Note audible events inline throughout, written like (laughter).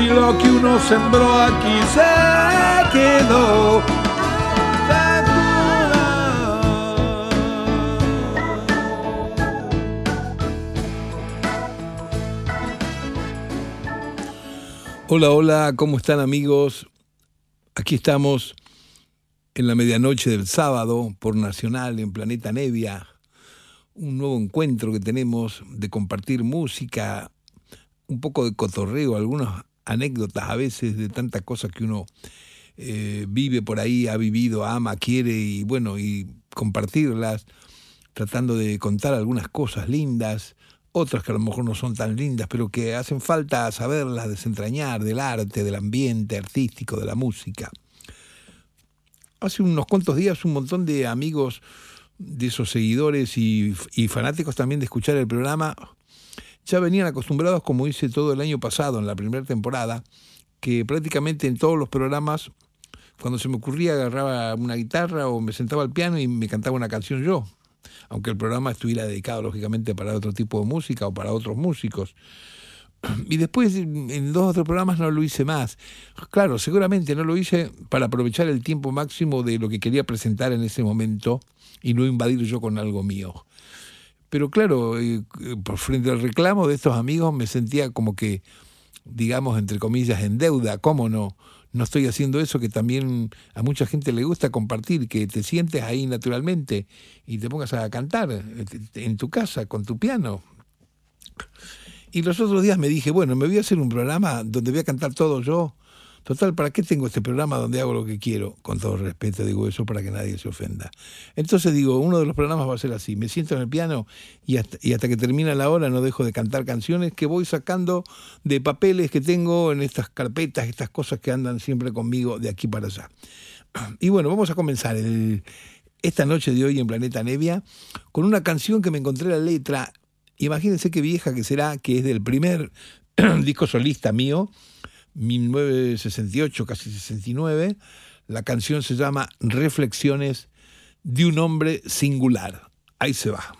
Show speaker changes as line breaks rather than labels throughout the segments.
si lo que uno sembró aquí se quedó. Hola, hola, ¿cómo están amigos? Aquí estamos en la medianoche del sábado por Nacional en Planeta Nevia, un nuevo encuentro que tenemos de compartir música, un poco de cotorreo, algunas anécdotas a veces de tantas cosas que uno eh, vive por ahí, ha vivido, ama, quiere y bueno, y compartirlas, tratando de contar algunas cosas lindas, otras que a lo mejor no son tan lindas, pero que hacen falta saberlas desentrañar del arte, del ambiente artístico, de la música. Hace unos cuantos días un montón de amigos de esos seguidores y, y fanáticos también de escuchar el programa ya venían acostumbrados, como hice todo el año pasado, en la primera temporada, que prácticamente en todos los programas, cuando se me ocurría, agarraba una guitarra o me sentaba al piano y me cantaba una canción yo, aunque el programa estuviera dedicado, lógicamente, para otro tipo de música o para otros músicos. Y después en dos otros programas no lo hice más. Claro, seguramente no lo hice para aprovechar el tiempo máximo de lo que quería presentar en ese momento y no invadir yo con algo mío. Pero claro, eh, por frente al reclamo de estos amigos me sentía como que, digamos, entre comillas, en deuda. ¿Cómo no? No estoy haciendo eso que también a mucha gente le gusta compartir, que te sientes ahí naturalmente y te pongas a cantar eh, en tu casa con tu piano. Y los otros días me dije, bueno, me voy a hacer un programa donde voy a cantar todo yo Total, ¿para qué tengo este programa donde hago lo que quiero? Con todo respeto digo eso para que nadie se ofenda. Entonces digo, uno de los programas va a ser así, me siento en el piano y hasta, que termina la hora no dejo de cantar canciones que voy sacando de papeles que tengo en estas carpetas, estas cosas que andan siempre conmigo de aquí para allá. Y bueno, vamos a comenzar esta noche de hoy en Planeta Nevia con una canción que me encontré la letra, imagínense qué vieja que será, que es del primer (clears throat) disco solista mío, 1968, casi 69. La canción se llama Reflexiones de un hombre singular. Ahí se va.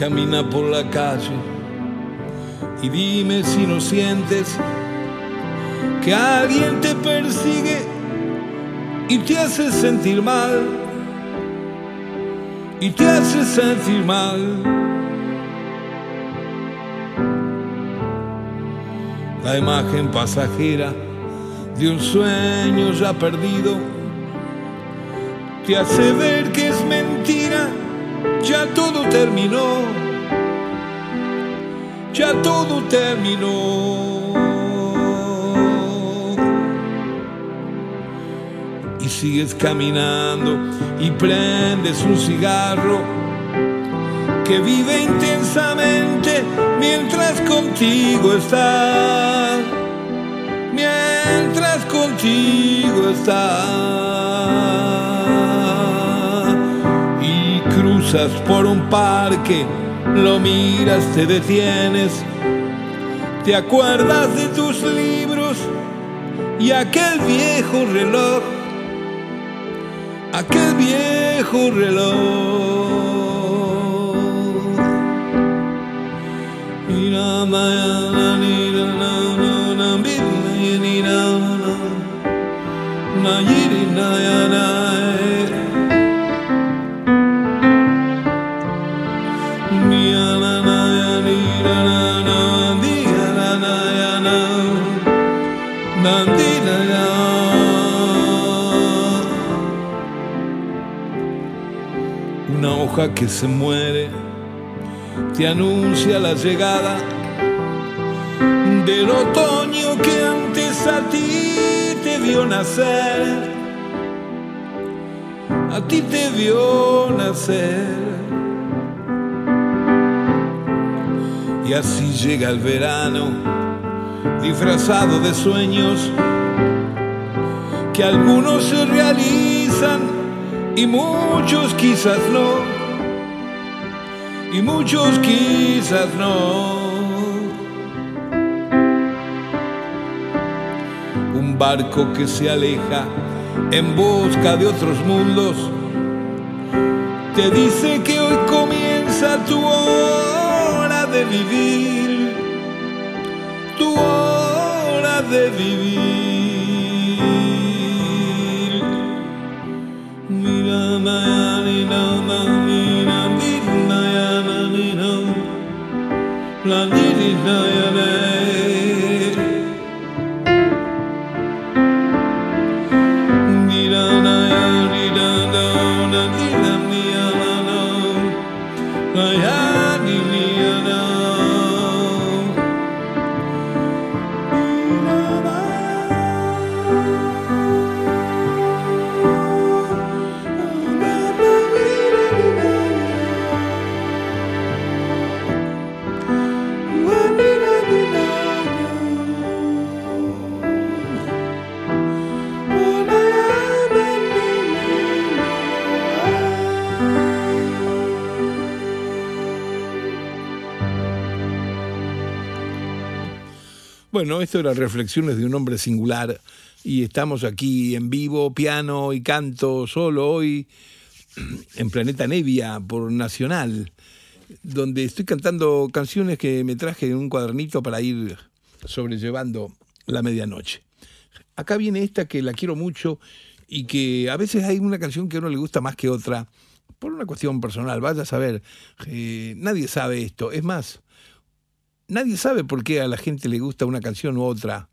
Camina por la calle y dime si no sientes que alguien te persigue y te hace sentir mal, y te hace sentir mal. La imagen pasajera de un sueño ya perdido te hace ver que es mentira ya todo terminó, ya todo terminó. Y sigues caminando y prendes un cigarro que vive intensamente mientras contigo está, mientras contigo está cruzas por un parque, lo miras, te detienes, te acuerdas de tus libros y aquel viejo reloj, aquel viejo reloj. Una hoja que se muere, te anuncia la llegada del otoño que antes a ti te vio nacer, a ti te vio nacer. Y así llega el verano, disfrazado de sueños, que algunos se realizan y muchos quizás no, y muchos quizás no. Un barco que se aleja en busca de otros mundos, te dice que hoy comienza tu hora de vivir, tu hora de vivir. La di di da ya Bueno, esto era Reflexiones de un hombre singular. Y estamos aquí en vivo, piano y canto solo hoy en Planeta Nevia por Nacional, donde estoy cantando canciones que me traje en un cuadernito para ir sobrellevando la medianoche. Acá viene esta que la quiero mucho y que a veces hay una canción que a uno le gusta más que otra, por una cuestión personal, vaya a saber, eh, nadie sabe esto, es más, nadie sabe por qué a la gente le gusta una canción u otra.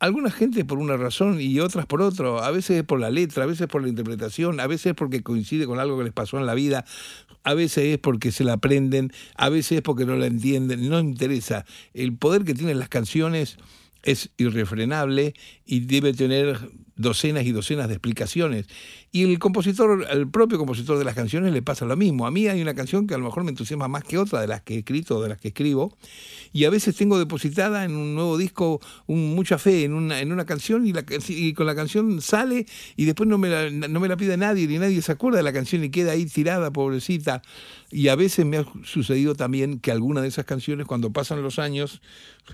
Alguna gente por una razón y otras por otra. A veces es por la letra, a veces por la interpretación, a veces es porque coincide con algo que les pasó en la vida, a veces es porque se la aprenden, a veces es porque no la entienden. No interesa. El poder que tienen las canciones es irrefrenable y debe tener docenas y docenas de explicaciones. Y el compositor, el propio compositor de las canciones le pasa lo mismo. A mí hay una canción que a lo mejor me entusiasma más que otra de las que he escrito de las que escribo, y a veces tengo depositada en un nuevo disco mucha fe en una, en una canción y con la canción sale y después no me, la, no me la pide nadie, ni nadie se acuerda de la canción y queda ahí tirada, pobrecita. Y a veces me ha sucedido también que alguna de esas canciones, cuando pasan los años,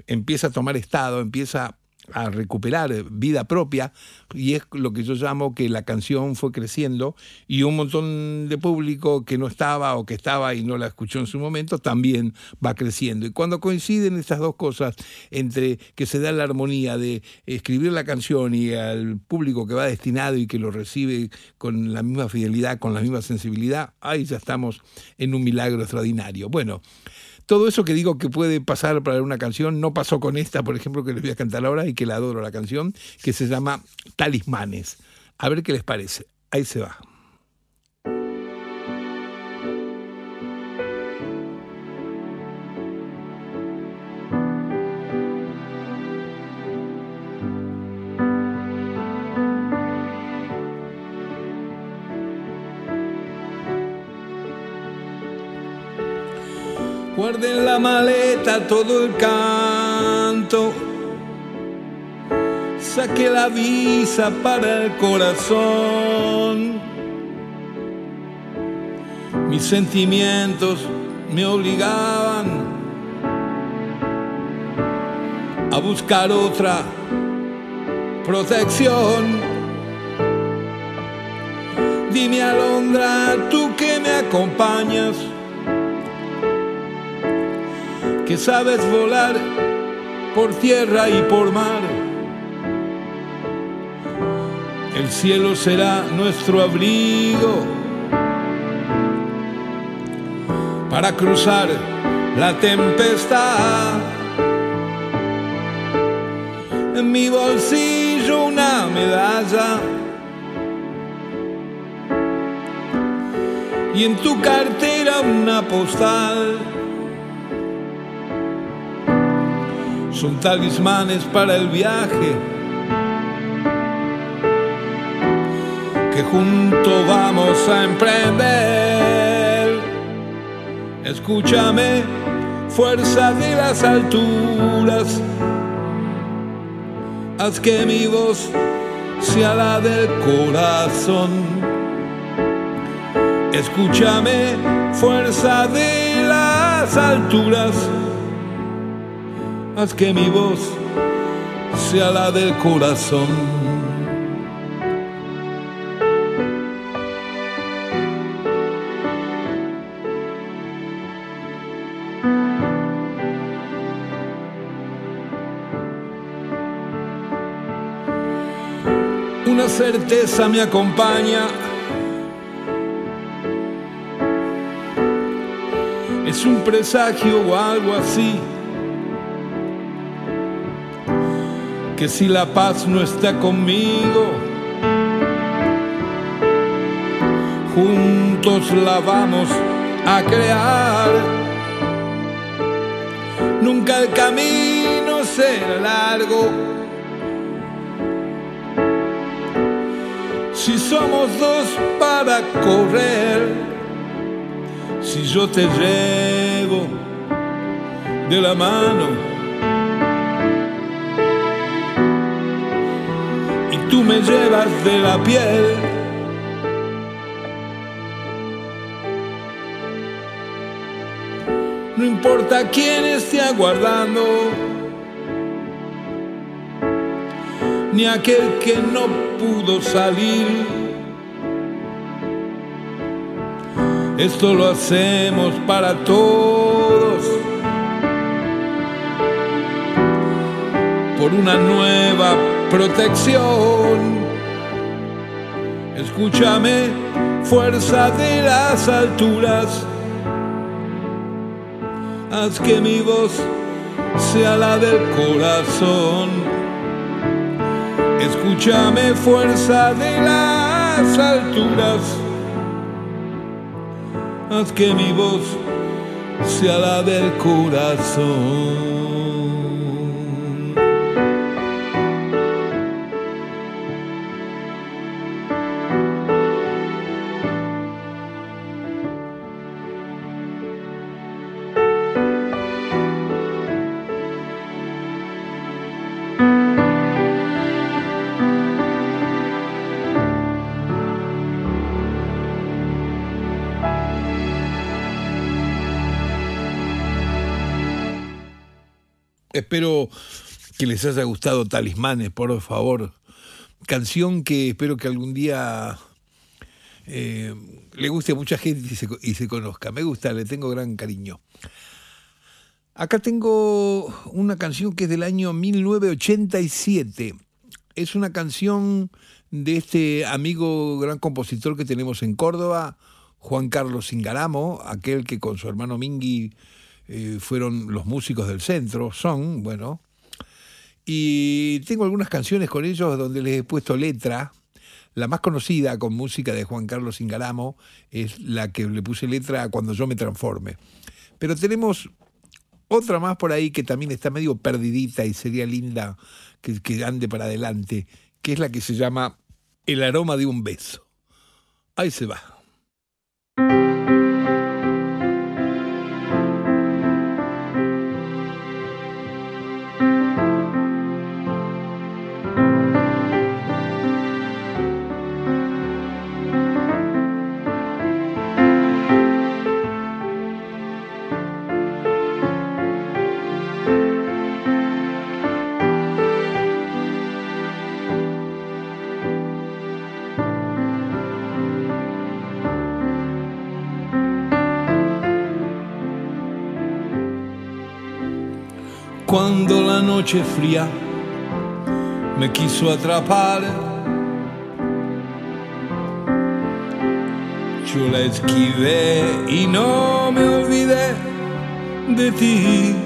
empieza a tomar estado, empieza a recuperar vida propia y es lo que yo llamo que la canción fue creciendo y un montón de público que no estaba o que estaba y no la escuchó en su momento también va creciendo y cuando coinciden estas dos cosas entre que se da la armonía de escribir la canción y al público que va destinado y que lo recibe con la misma fidelidad, con la misma sensibilidad, ahí ya estamos en un milagro extraordinario. Bueno, todo eso que digo que puede pasar para una canción no pasó con esta, por ejemplo, que les voy a cantar ahora y que la adoro la canción, que se llama Talismanes. A ver qué les parece. Ahí se va. La maleta todo el canto. Saqué la visa para el corazón. Mis sentimientos me obligaban a buscar otra protección. Dime Alondra, tú que me acompañas que sabes volar por tierra y por mar. El cielo será nuestro abrigo para cruzar la tempestad. En mi bolsillo una medalla y en tu cartera una postal. Son talismanes para el viaje que juntos vamos a emprender. Escúchame, fuerza de las alturas, haz que mi voz sea la del corazón. Escúchame, fuerza de las alturas, haz que mi voz sea la del corazón. Una certeza me acompaña. Es un presagio o algo así. Que si la paz no está conmigo, juntos la vamos a crear. Nunca el camino será largo si somos dos para correr, si yo te llevo de la mano tú me llevas de la piel. No importa quién esté aguardando, ni aquel que no pudo salir. Esto lo hacemos para todos. Por una nueva protección. Escúchame, fuerza de las alturas. Haz que mi voz sea la del corazón Escúchame fuerza de las alturas, haz que mi voz sea la del corazón. Espero que les haya gustado Talismanes, por favor. Canción que espero que algún día eh, le guste a mucha gente y se, y se conozca. Me gusta, le tengo gran cariño. Acá tengo una canción que es del año 1987. Es una canción de este amigo gran compositor que tenemos en Córdoba, Juan Carlos Ingaramo, aquel que con su hermano Mingui eh, fueron los músicos del centro, son, bueno, y tengo algunas canciones con ellos donde les he puesto letra. La más conocida con música de Juan Carlos Ingaramo es la que le puse letra cuando yo me transforme. Pero tenemos otra más por ahí que también está medio perdidita y sería linda que, que ande para adelante, que es la que se llama El aroma de un beso. Ahí se va. Noche fría me quiso atrapar. Yo la esquivé y no me olvidé de ti.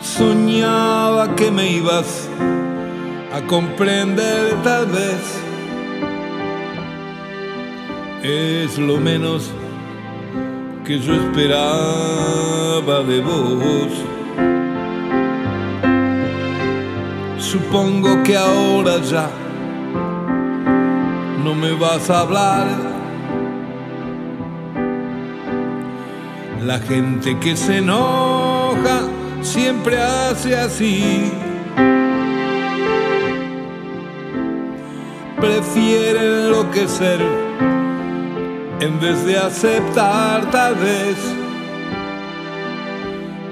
Soñaba que me ibas a comprender tal vez es lo menos que yo esperaba de vos. Supongo que ahora ya no me vas a hablar. La gente que se enoja siempre hace así. Prefiere enloquecer en vez de aceptar tal vez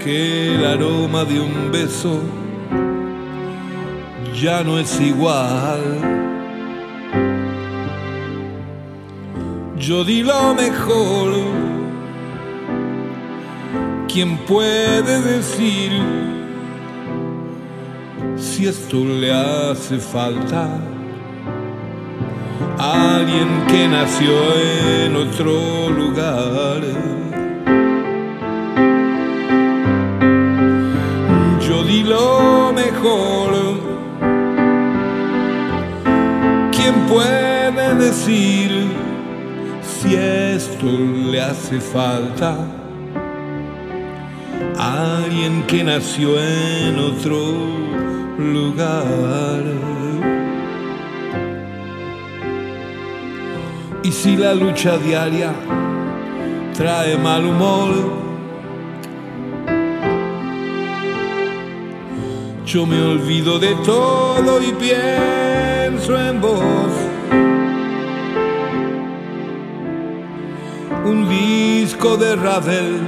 que el aroma de un beso ya no es igual. Yo di lo mejor. ¿Quién puede decir si esto le hace falta? Alguien que nació en otro lugar. Yo di lo mejor. ¿Quién puede decir si esto le hace falta? Alguien que nació en otro lugar. Si la lucha diaria trae mal humor, yo me olvido de todo y pienso en vos. Un disco de Ravel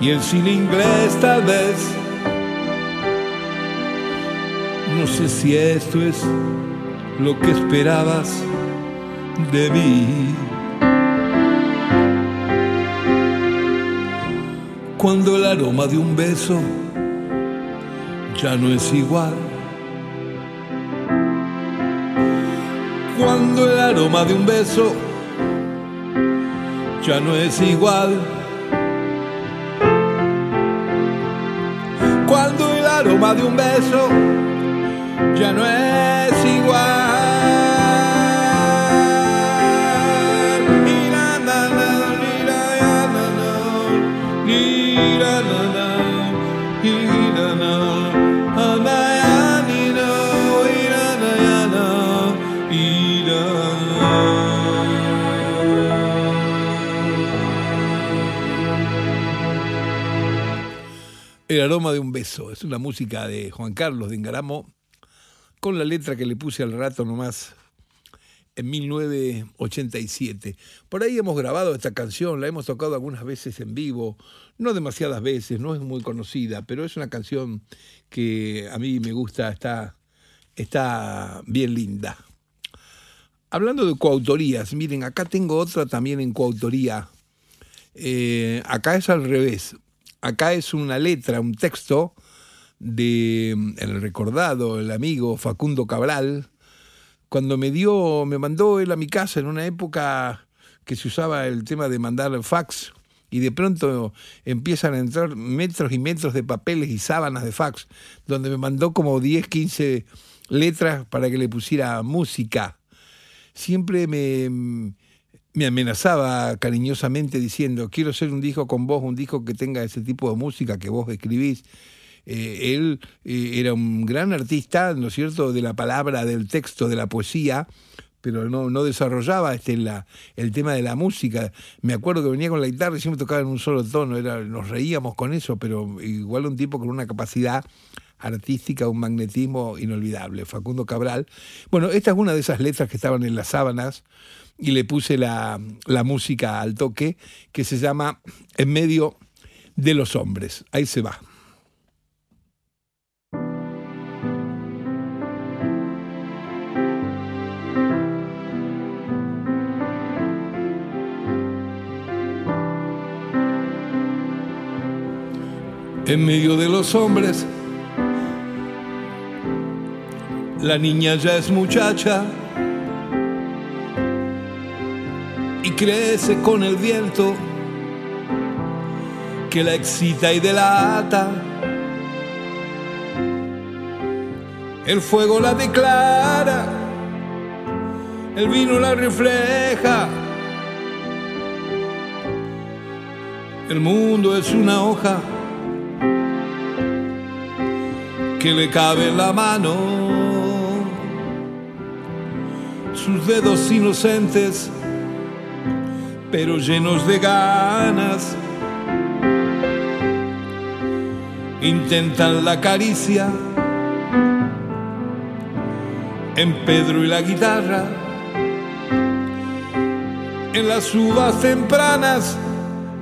y el cine inglés tal vez. No sé si esto es lo que esperabas de mí. Cuando el aroma de un beso ya no es igual. Cuando el aroma de un beso ya no es igual. Cuando el aroma de un beso ya no es aroma de un beso. Es una música de Juan Carlos de Engaramo con la letra que le puse al rato nomás en 1987. Por ahí hemos grabado esta canción, la hemos tocado algunas veces en vivo, no demasiadas veces, no es muy conocida, pero es una canción que a mí me gusta, está, está bien linda. Hablando de coautorías, miren, acá tengo otra también en coautoría. Eh, acá es al revés acá es una letra, un texto de mm, el recordado, el amigo Facundo Cabral, cuando me dio, me mandó él a mi casa en una época que se usaba el tema de mandar fax y de pronto empiezan a entrar metros y metros de papeles y sábanas de fax, donde me mandó como 10, 15 letras para que le pusiera música. Siempre me, me amenazaba cariñosamente diciendo, quiero ser un disco con vos, un disco que tenga ese tipo de música que vos escribís. Eh, él eh, era un gran artista, ¿no es cierto?, de la palabra, del texto, de la poesía, pero no, no desarrollaba este, la, el tema de la música. Me acuerdo que venía con la guitarra y siempre tocaba en un solo tono, era, nos reíamos con eso, pero igual un tipo con una capacidad artística, un magnetismo inolvidable, Facundo Cabral. Bueno, esta es una de esas letras que estaban en las sábanas y le puse la, música al toque que se llama En medio de los hombres. Ahí se va. En medio de los hombres, la niña ya es muchacha y crece con el viento que la excita y delata. El fuego la declara el vino la refleja. El mundo es una hoja que le cabe en la mano. Sus dedos inocentes, pero llenos de ganas, intentan la caricia en Pedro y la guitarra, en las uvas tempranas,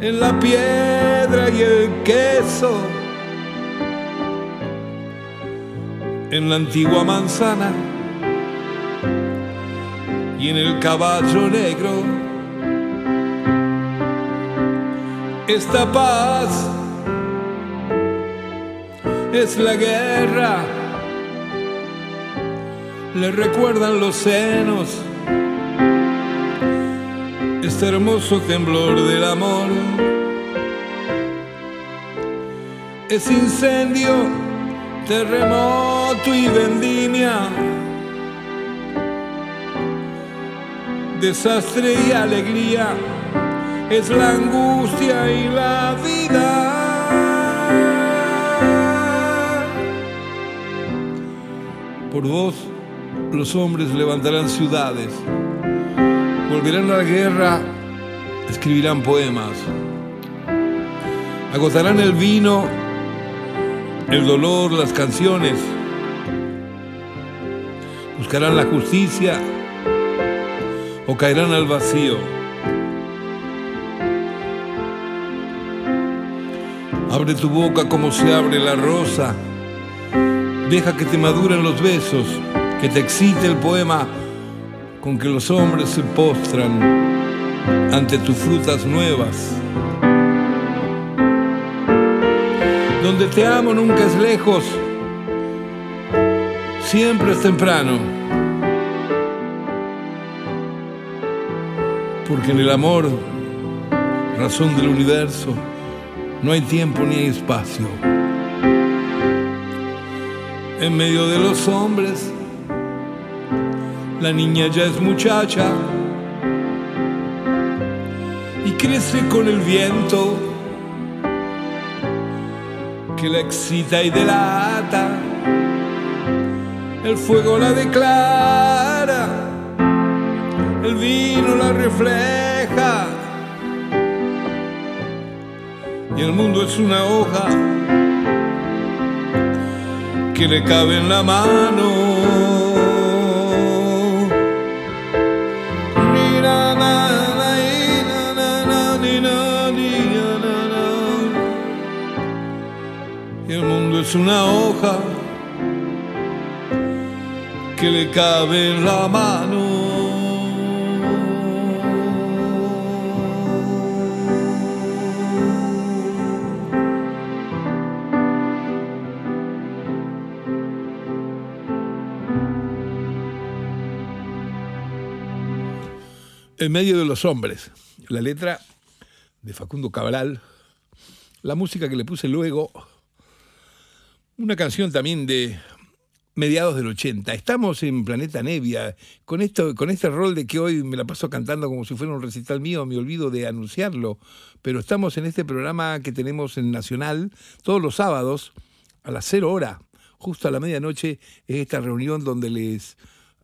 en la piedra y el queso, en la antigua manzana y en el caballo negro. Esta paz es la guerra. Le recuerdan los senos, este hermoso temblor del amor. Es incendio, terremoto y vendimia, desastre y alegría, es la angustia y la vida. Por vos los hombres levantarán ciudades, volverán a la guerra, escribirán poemas, agotarán el vino, el dolor, las canciones, buscarán la justicia o caerán al vacío. Abre tu boca como se abre la rosa, deja que te maduren los besos que te excite el poema con que los hombres se postran ante tus frutas nuevas. Donde te amo nunca es lejos, siempre es temprano. Porque en el amor, razón del universo, no hay tiempo ni hay espacio. En medio de los hombres, la niña ya es muchacha y crece con el viento que la excita y delata. El fuego la declara, el vino la refleja y el mundo es una hoja que le cabe en la mano. es una hoja que le cabe en la mano. En medio de los hombres, la letra de Facundo Cabral, la música que le puse luego. Una canción también de mediados del 80. Estamos en Planeta Nevia, con, esto, con este rol de que hoy me la paso cantando como si fuera un recital mío, me olvido de anunciarlo, pero estamos en este programa que tenemos en Nacional todos los sábados a las cero hora, justo a la medianoche, es esta reunión donde les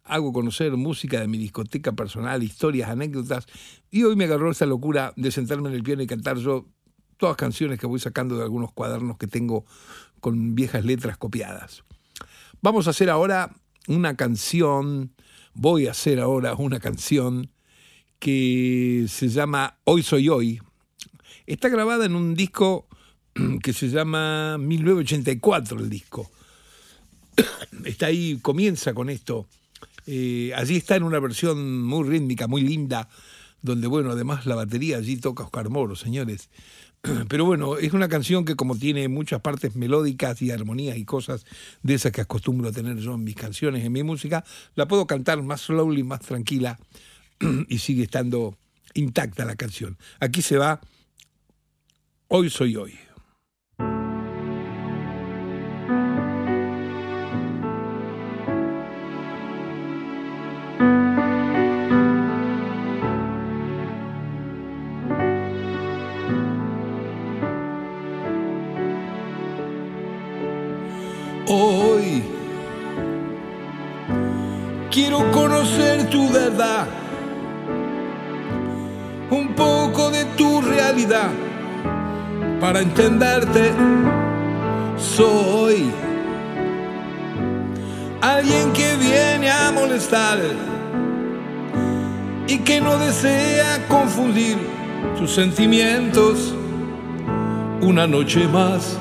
hago conocer música de mi discoteca personal, historias, anécdotas, y hoy me agarró esa locura de sentarme en el piano y cantar yo todas canciones que voy sacando de algunos cuadernos que tengo con viejas letras copiadas. Vamos a hacer ahora una canción, voy a hacer ahora una canción que se llama Hoy Soy Hoy. Está grabada en un disco (clears throat) que se llama 1984 el disco. (clears throat) Está ahí, comienza con esto. Eh, allí está en una versión muy rítmica, muy linda, donde, bueno, además la batería allí toca Oscar Moro, señores. (clears throat) Pero bueno, es una canción que como tiene muchas partes melódicas y armonías y cosas de esas que acostumbro a tener yo en mis canciones, en mi música, la puedo cantar más slowly, más tranquila (clears throat) y sigue estando intacta la canción. Aquí se va Hoy soy hoy. Para entenderte soy alguien que viene a molestar y que no desea confundir sus sentimientos una noche más,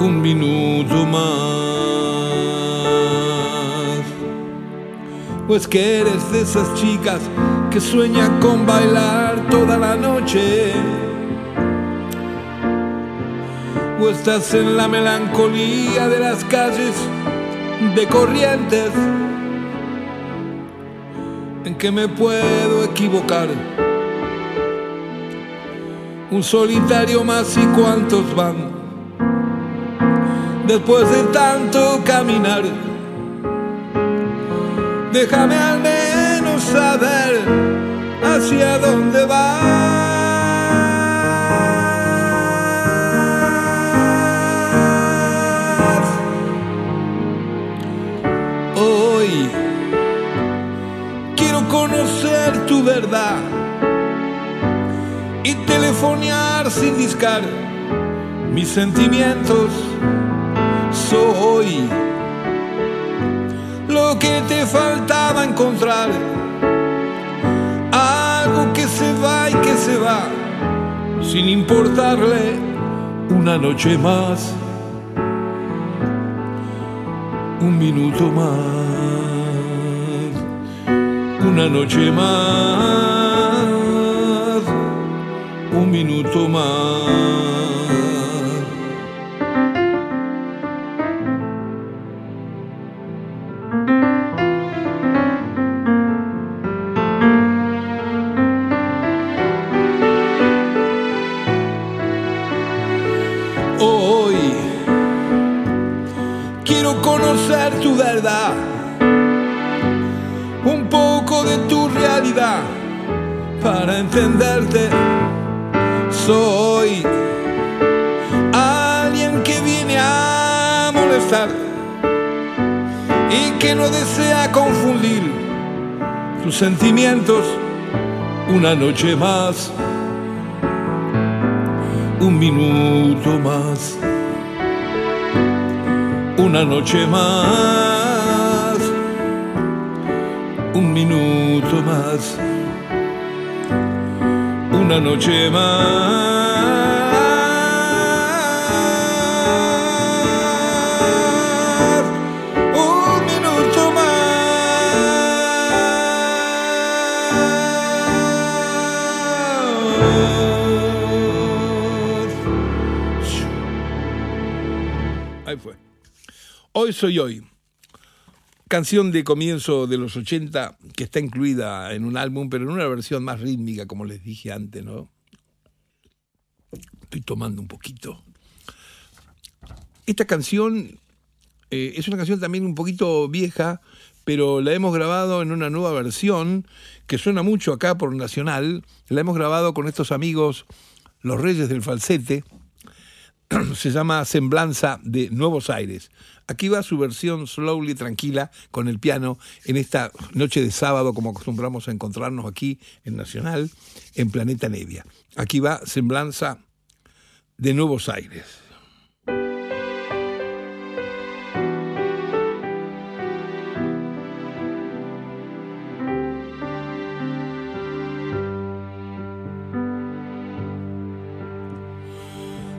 un minuto más. Pues que eres de esas chicas que sueñan con bailar toda la noche. O estás en la melancolía de las calles de corrientes en que me puedo equivocar. Un solitario más y cuántos van. Después de tanto caminar, déjame al menos saber hacia dónde vas. Hoy quiero conocer tu verdad y telefonear sin discar mis sentimientos. Soy lo que te faltaba encontrar. Se va, sin importarle una noche más, un minuto más, una noche más, un minuto más. Para entenderte. Soy alguien que viene a molestar y que no desea confundir tus sentimientos una noche más un minuto más, una noche más, un minuto más, una noche más, un minuto más. Ahí fue. Hoy soy hoy. Canción de comienzo de los 80 que está incluida en un álbum, pero en una versión más rítmica, como les dije antes, ¿no? Estoy tomando un poquito. Esta canción eh, es una canción también un poquito vieja, pero la hemos grabado en una nueva versión que suena mucho acá por Nacional. La hemos grabado con estos amigos, los Reyes del Falsete. (clears throat) Se llama Semblanza de Nuevos Aires. Aquí va su versión slowly, tranquila, con el piano, en esta noche de sábado, como acostumbramos a encontrarnos aquí en Nacional, en Planeta Nevia. Aquí va Semblanza de Nuevos Aires.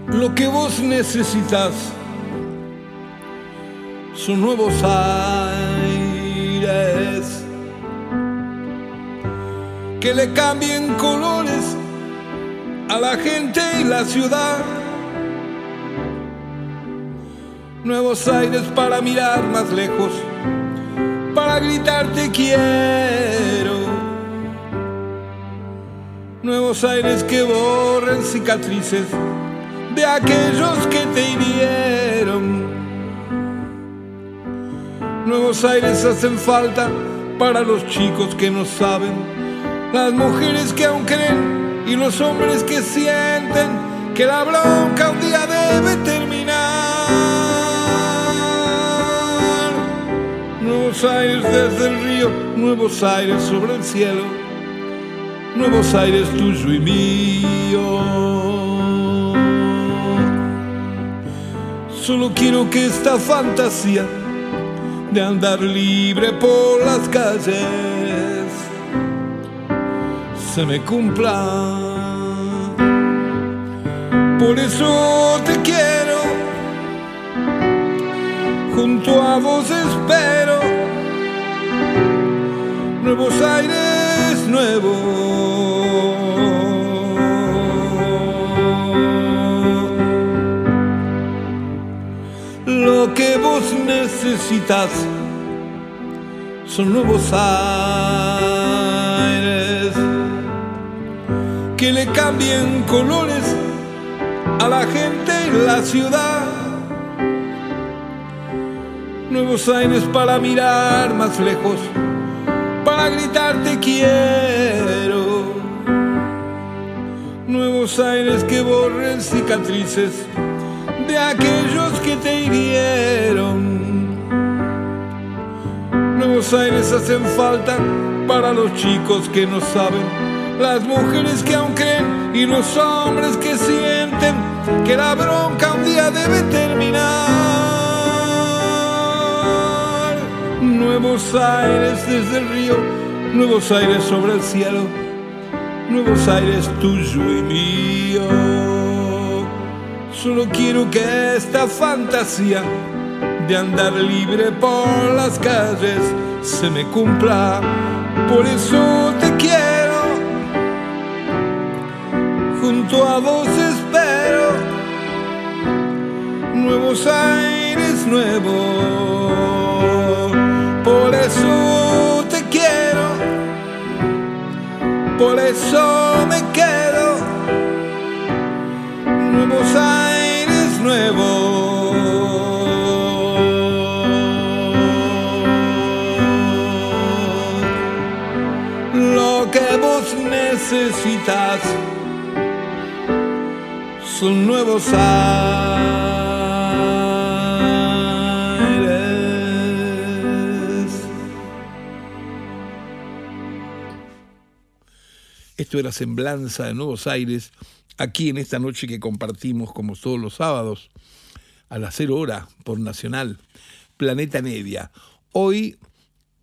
Lo que vos necesitas son nuevos aires que le cambien colores a la gente y la ciudad. Nuevos aires para mirar más lejos, para gritar te quiero. Nuevos aires que borren cicatrices de aquellos que te hirieron. Nuevos aires hacen falta para los chicos que no saben, las mujeres que aún creen y los hombres que sienten que la bronca un día debe terminar. Nuevos Aires desde el río, Nuevos Aires sobre el cielo, Nuevos Aires tuyo y mío. Solo quiero que esta fantasía de andar libre por las calles se me cumpla. Por eso te quiero, junto a vos espero, nuevos aires nuevos. Necesitas son nuevos aires que le cambien colores a la gente en la ciudad. Nuevos aires para mirar más lejos, para gritar te quiero. Nuevos aires que borren cicatrices de aquellos que te hirieron. Nuevos aires hacen falta para los chicos que no saben las mujeres que aún creen y los hombres que sienten que la bronca un día debe terminar. Nuevos aires desde el río, nuevos aires sobre el cielo, nuevos aires tuyo y mío. Solo quiero que esta fantasía de andar libre por las calles se me cumpla. Por eso te quiero junto a vos espero nuevos aires nuevos. Por eso te quiero, por eso me quedo, nuevos aires nuevos. Necesitas son nuevos aires. Esto era Semblanza de Nuevos Aires, aquí en esta noche que compartimos como todos los sábados, a las cero hora por Nacional, Planeta Nevia. Hoy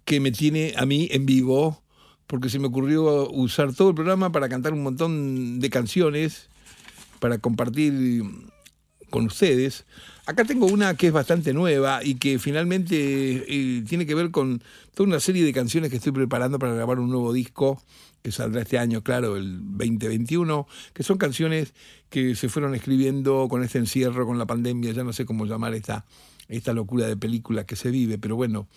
que me tiene a mí en vivo, porque se me ocurrió usar todo el programa para cantar un montón de canciones para compartir con ustedes. Acá tengo una que es bastante nueva y que finalmente eh, tiene que ver con toda una serie de canciones que estoy preparando para grabar un nuevo disco que saldrá este año, claro, el 2021, que son canciones que se fueron escribiendo con este encierro, con la pandemia, ya no sé cómo llamar esta, esta locura de película que se vive, pero bueno,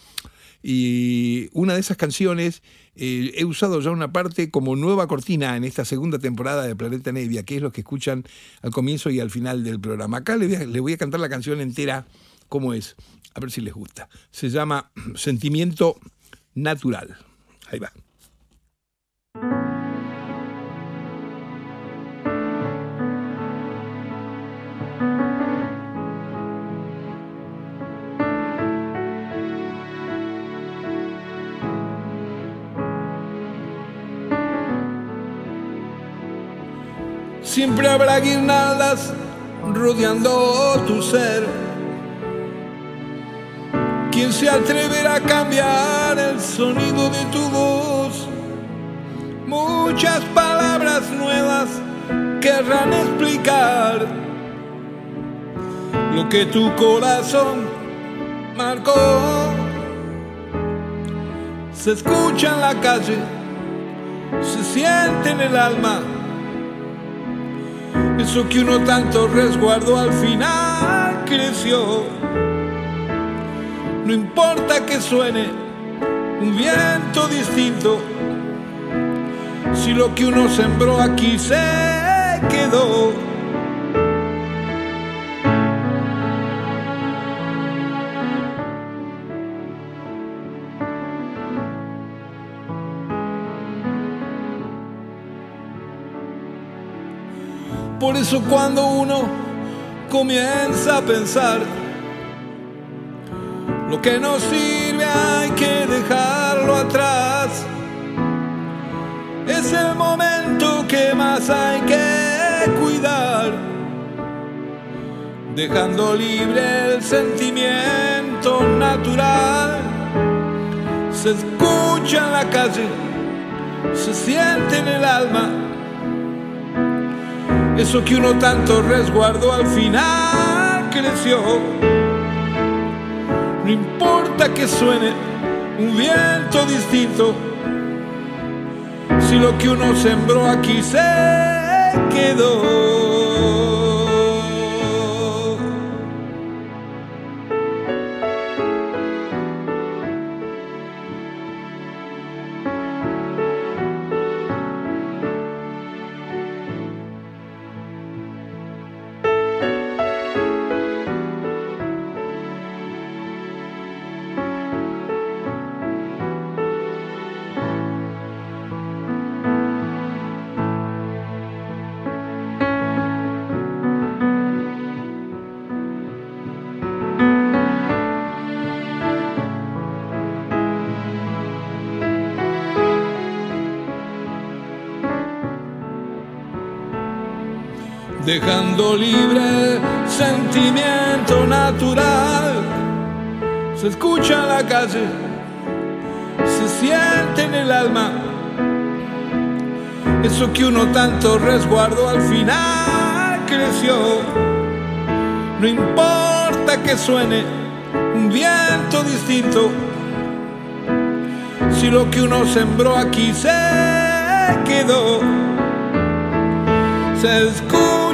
y una de esas canciones eh, he usado ya una parte como nueva cortina en esta segunda temporada de Planeta Nevia, que es lo que escuchan al comienzo y al final del programa. Acá les voy a, les voy a cantar la canción entera, como es, a ver si les gusta. Se llama (clears throat) Sentimiento Natural. Ahí va. Siempre habrá guirnaldas rodeando tu ser. ¿Quién se atreverá a cambiar el sonido de tu voz? Muchas palabras nuevas querrán explicar lo que tu corazón marcó. Se escucha en la calle, se siente en el alma eso que uno tanto resguardó al final creció. No importa que suene un viento distinto, si lo que uno sembró aquí se quedó. Por eso cuando uno comienza a pensar lo que no sirve hay que dejarlo atrás. Es el momento que más hay que cuidar, dejando libre el sentimiento natural. Se escucha en la calle, se siente en el alma. Eso que uno tanto resguardó al final creció no importa que suene un viento distinto, si lo que uno sembró aquí se quedó. Dejando libre sentimiento natural. Se escucha en la calle, se siente en el alma. Eso que uno tanto resguardó al final creció. No importa que suene un viento distinto, si lo que uno sembró aquí se quedó. Se escucha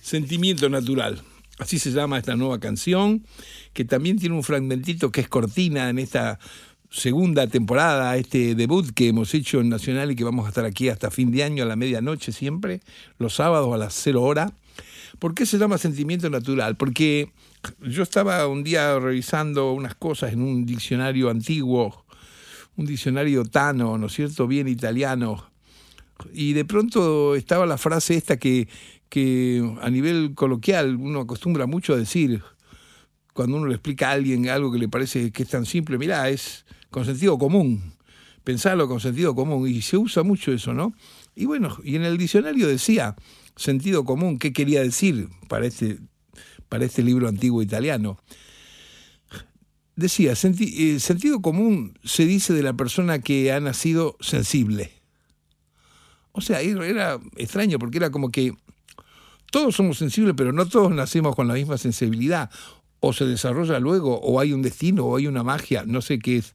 Sentimiento Natural. Así se llama esta nueva canción, que también tiene un fragmentito que es cortina en esta segunda temporada, este debut que hemos hecho en Nacional y que vamos a estar aquí hasta fin de año a la medianoche siempre, los sábados a las cero hora. ¿Por qué se llama Sentimiento Natural? Porque yo estaba un día revisando unas cosas en un diccionario antiguo, un diccionario tano, ¿no es cierto?, bien italiano, y de pronto estaba la frase esta que, que a nivel coloquial uno acostumbra mucho a decir cuando uno le explica a alguien algo que le parece que es tan simple, mirá, es con sentido común, pensarlo con sentido común, y se usa mucho eso, ¿no? Y bueno, y en el diccionario decía sentido común, ¿qué quería decir para este, para este libro antiguo italiano? Decía, eh, sentido común se dice de la persona que ha nacido sensible. O sea, era extraño porque era como que todos somos sensibles, pero no todos nacemos con la misma sensibilidad. O se desarrolla luego, o hay un destino, o hay una magia, no sé qué es.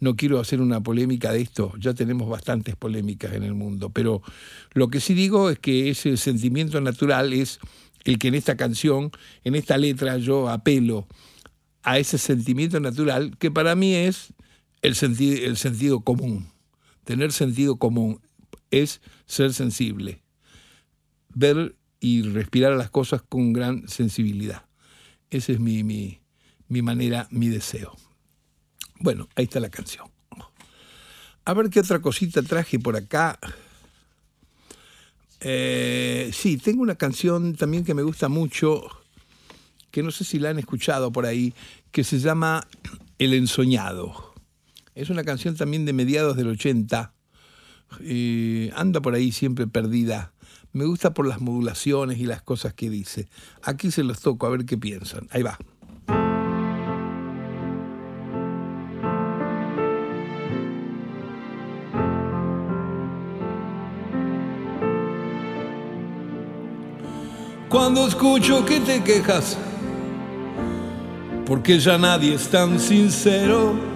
No quiero hacer una polémica de esto, ya tenemos bastantes polémicas en el mundo, pero lo que sí digo es que ese sentimiento natural es el que en esta canción, en esta letra, yo apelo a ese sentimiento natural que para mí es el, el sentido común. Tener sentido común es ser sensible, ver y respirar las cosas con gran sensibilidad. Esa es mi, mi, mi manera, mi deseo. Bueno, ahí está la canción. A ver qué otra cosita traje por acá. Eh, sí, tengo una canción también que me gusta mucho, que no sé si la han escuchado por ahí, que se llama El Ensoñado. Es una canción también de mediados del 80. Eh, anda por ahí siempre perdida me gusta por las modulaciones y las cosas que dice. Aquí se los toco a ver qué piensan. Ahí va. cuando escucho que te quejas, porque ya nadie es tan sincero.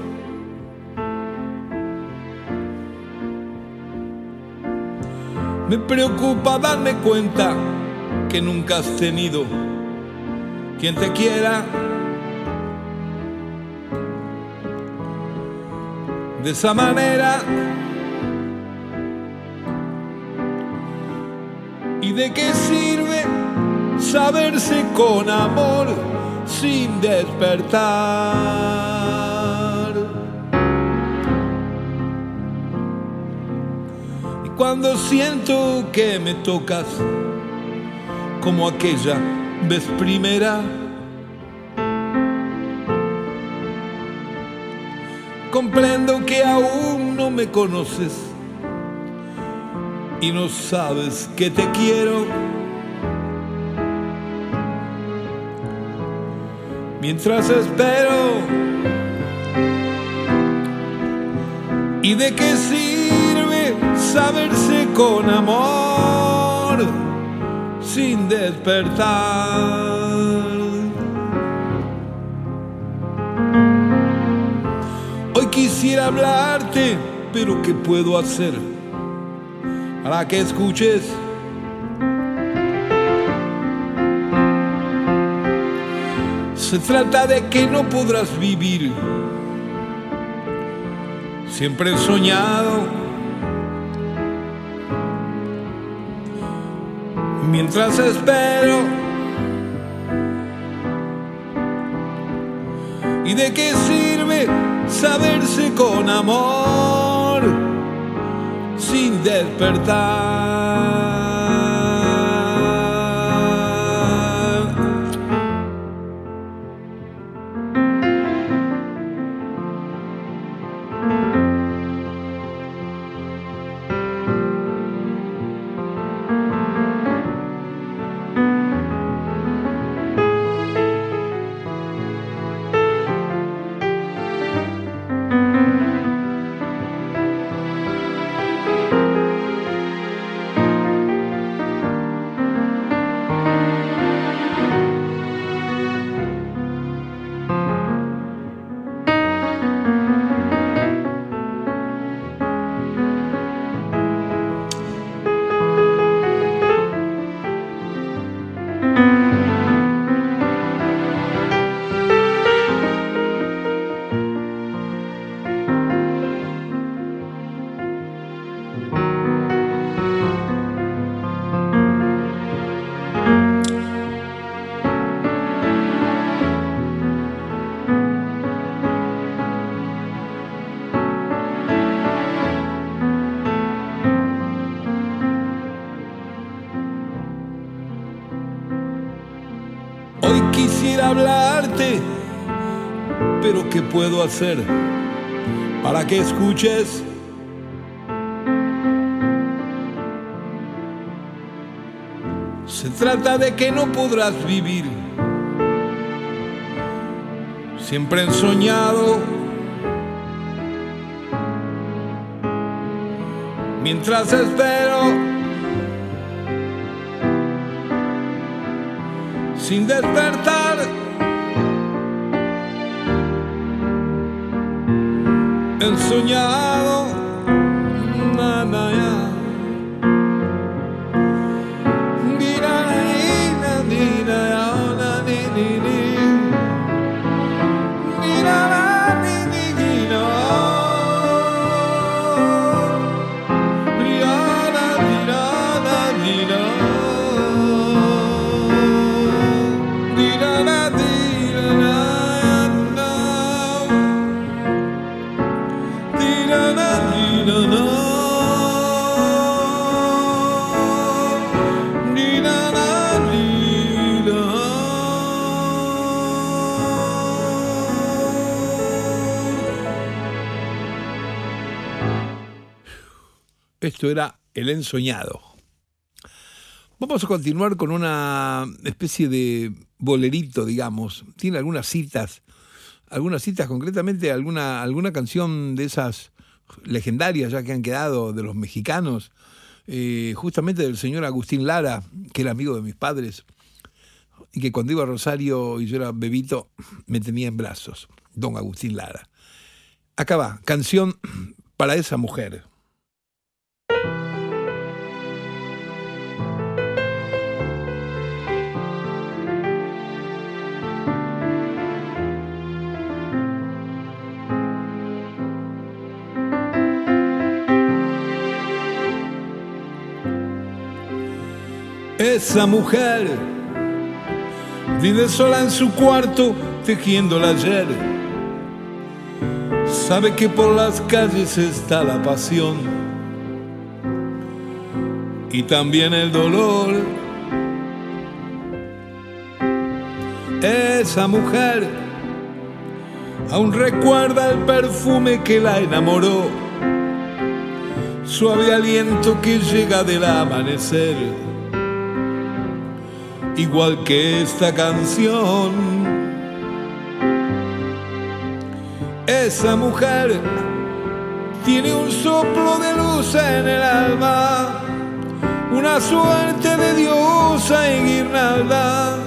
Me preocupa darme cuenta que nunca has tenido quien te quiera. De esa manera. ¿Y de qué sirve saberse con amor sin despertar? Cuando siento que me tocas como aquella vez primera, comprendo que aún no me conoces y no sabes que te quiero. Mientras espero, ¿y de qué sirve saberse con amor sin despertar? Hoy quisiera hablarte, pero ¿qué puedo hacer? Para que escuches. Se trata de que no podrás vivir. Siempre he soñado. Mientras espero. ¿Y de qué sirve saberse con amor sin despertar? Puedo hacer para que escuches? Se trata de que no podrás vivir. Siempre he soñado. Mientras espero. sin despertar. El Esto era el ensoñado. Vamos a continuar con una especie de bolerito, digamos. Tiene algunas citas, algunas citas, concretamente alguna, alguna canción de esas legendarias ya que han quedado de los mexicanos, eh, justamente del señor Agustín Lara, que era amigo de mis padres, y que cuando iba a Rosario y yo era bebito, me tenía en brazos, don Agustín Lara. Acá va, canción para esa mujer. Esa mujer vive sola en su cuarto tejiendo la ayer. Sabe que por las calles está la pasión y también el dolor. Esa mujer aún recuerda el perfume que la enamoró, suave aliento que llega del amanecer igual que esta canción. Esa mujer tiene un soplo de luz en el alma, una suerte de diosa en guirnalda.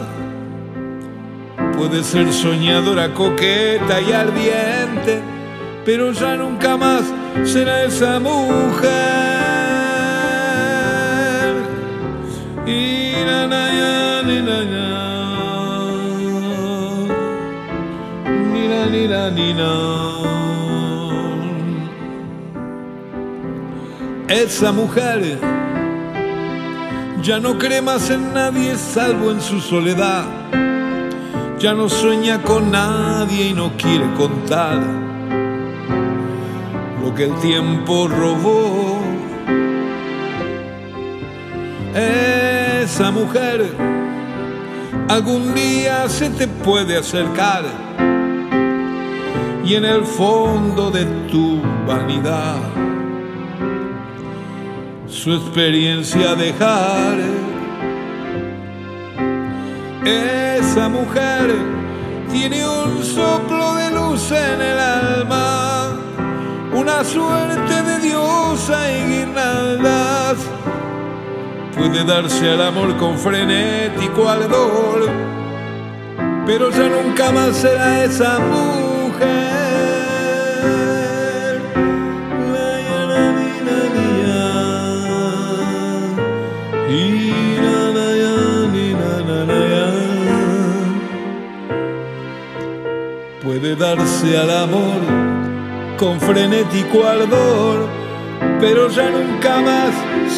Puede ser soñadora, coqueta y ardiente, pero ya nunca más será esa mujer. Esa mujer ya no cree más en nadie salvo en su soledad. Ya no sueña con nadie y no quiere contar lo que el tiempo robó. Esa mujer algún día se te puede acercar y en el fondo de tu vanidad su experiencia dejar. Esa mujer tiene un soplo de luz en el alma, una suerte de diosa en guirnaldas. Puede darse al amor con frenético ardor, pero ya nunca más será esa mujer. Puede darse al amor con frenético ardor, pero ya nunca más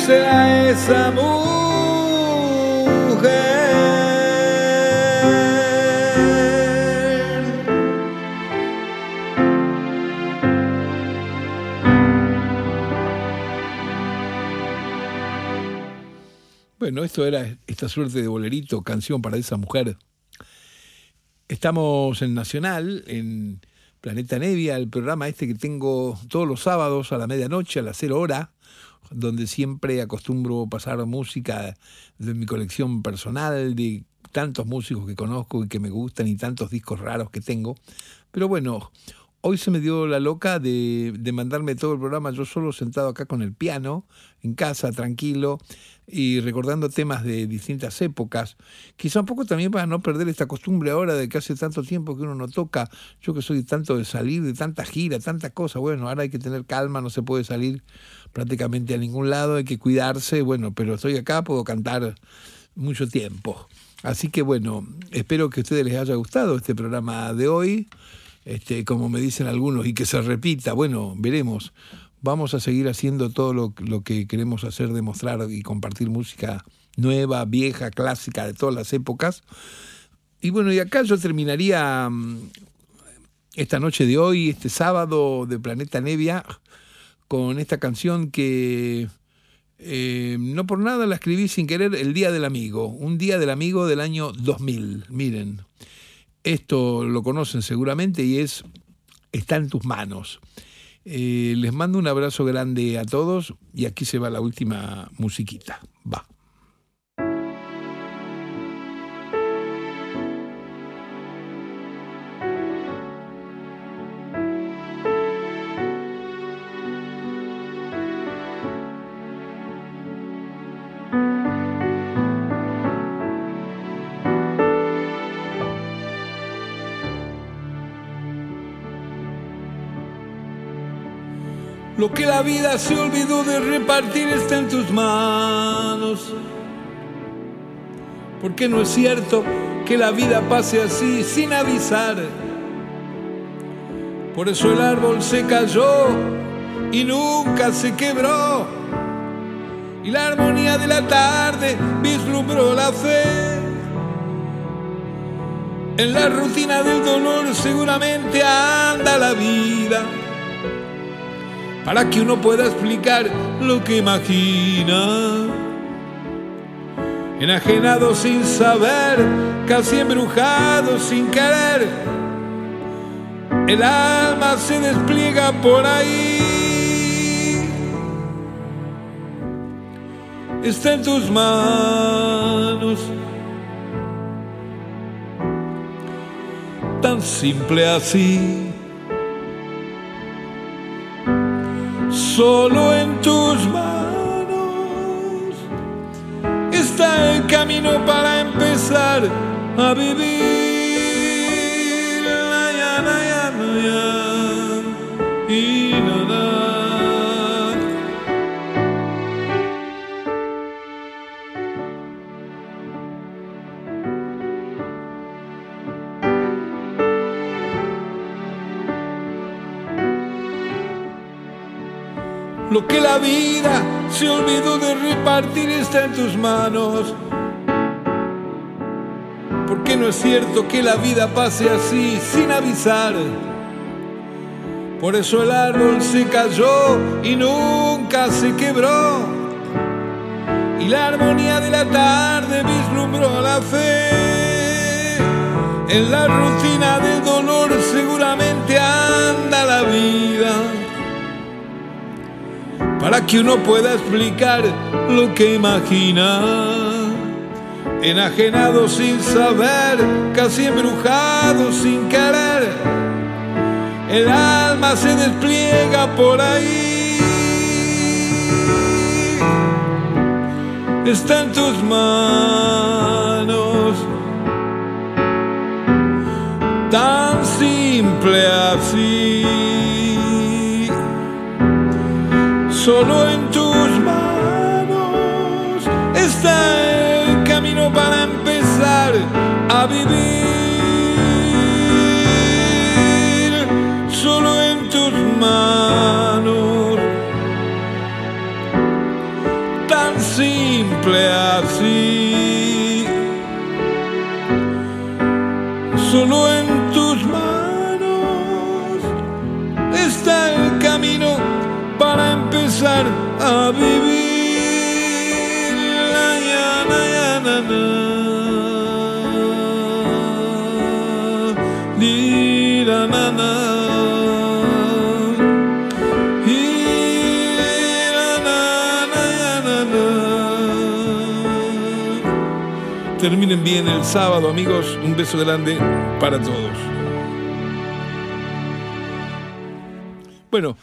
será esa mujer. Bueno, esto era esta suerte de bolerito, canción para esa mujer Estamos en Nacional, en Planeta Nevia, el programa este que tengo todos los sábados a la medianoche, a las cero hora, donde siempre acostumbro pasar música de mi colección personal, de tantos músicos que conozco y que me gustan y tantos discos raros que tengo. Pero bueno, hoy se me dio la loca de, de mandarme todo el programa yo solo sentado acá con el piano, en casa, tranquilo, y recordando temas de distintas épocas, quizá un poco también para no perder esta costumbre ahora de que hace tanto tiempo que uno no toca, yo que soy tanto de salir, de tanta gira, tanta cosa, bueno, ahora hay que tener calma, no se puede salir prácticamente a ningún lado, hay que cuidarse, bueno, pero estoy acá, puedo cantar mucho tiempo. Así que bueno, espero que a ustedes les haya gustado este programa de hoy, este, como me dicen algunos, y que se repita, bueno, veremos vamos a seguir haciendo todo lo, que queremos hacer, demostrar y compartir música nueva, vieja, clásica, de todas las épocas. Y bueno, y acá yo terminaría mm, esta noche de hoy, este sábado de Planeta Nevia, con esta canción que eh, no por nada la escribí sin querer, El Día del Amigo, un Día del Amigo del año 2000. Miren, esto lo conocen seguramente y es Está en tus manos. Eh, les mando un abrazo grande a todos y aquí se va la última musiquita. Lo que la vida se olvidó de repartir está en tus manos. Porque no es cierto que la vida pase así sin avisar. Por eso el árbol se cayó y nunca se quebró. Y la armonía de la tarde vislumbró la fe. En la rutina del dolor seguramente anda la vida para que uno pueda explicar lo que imagina. Enajenado sin saber, casi embrujado sin querer, el alma se despliega por ahí. Está en tus manos. Tan simple así. Solo en tus manos está el camino para empezar a vivir. Lo que la vida se olvidó de repartir está en tus manos. Porque no es cierto que la vida pase así sin avisar. Por eso el árbol se cayó y nunca se quebró. Y la armonía de la tarde vislumbró la fe. En la rutina del dolor seguramente anda la vida para que uno pueda explicar lo que imagina. Enajenado sin saber, casi embrujado sin querer, el alma se despliega por ahí. Está en tus manos, tan simple así. Solo en tus manos está el camino para empezar a vivir. Solo en tus manos, tan simple así. Solo en Terminen bien el sábado, amigos. Un beso grande para todos. Bueno,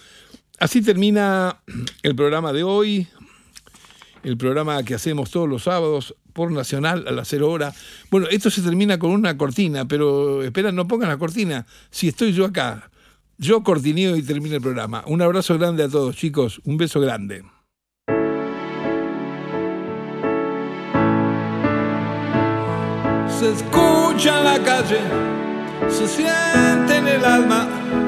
Así termina el programa de hoy, el programa que hacemos todos los sábados por Nacional a las 0 horas. Bueno, esto se termina con una cortina, pero espera, no pongan la cortina, si estoy yo acá. Yo cortineo y termino el programa. Un abrazo grande a todos, chicos, un beso grande. Se escucha en la calle, se siente en el alma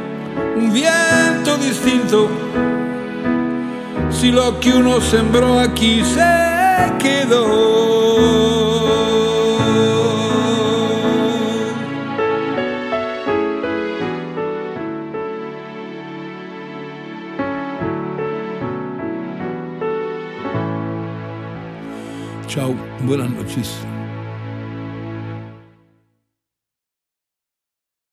un viento distinto. Si lo que uno sembró aquí se quedó. Chao, buenas noches.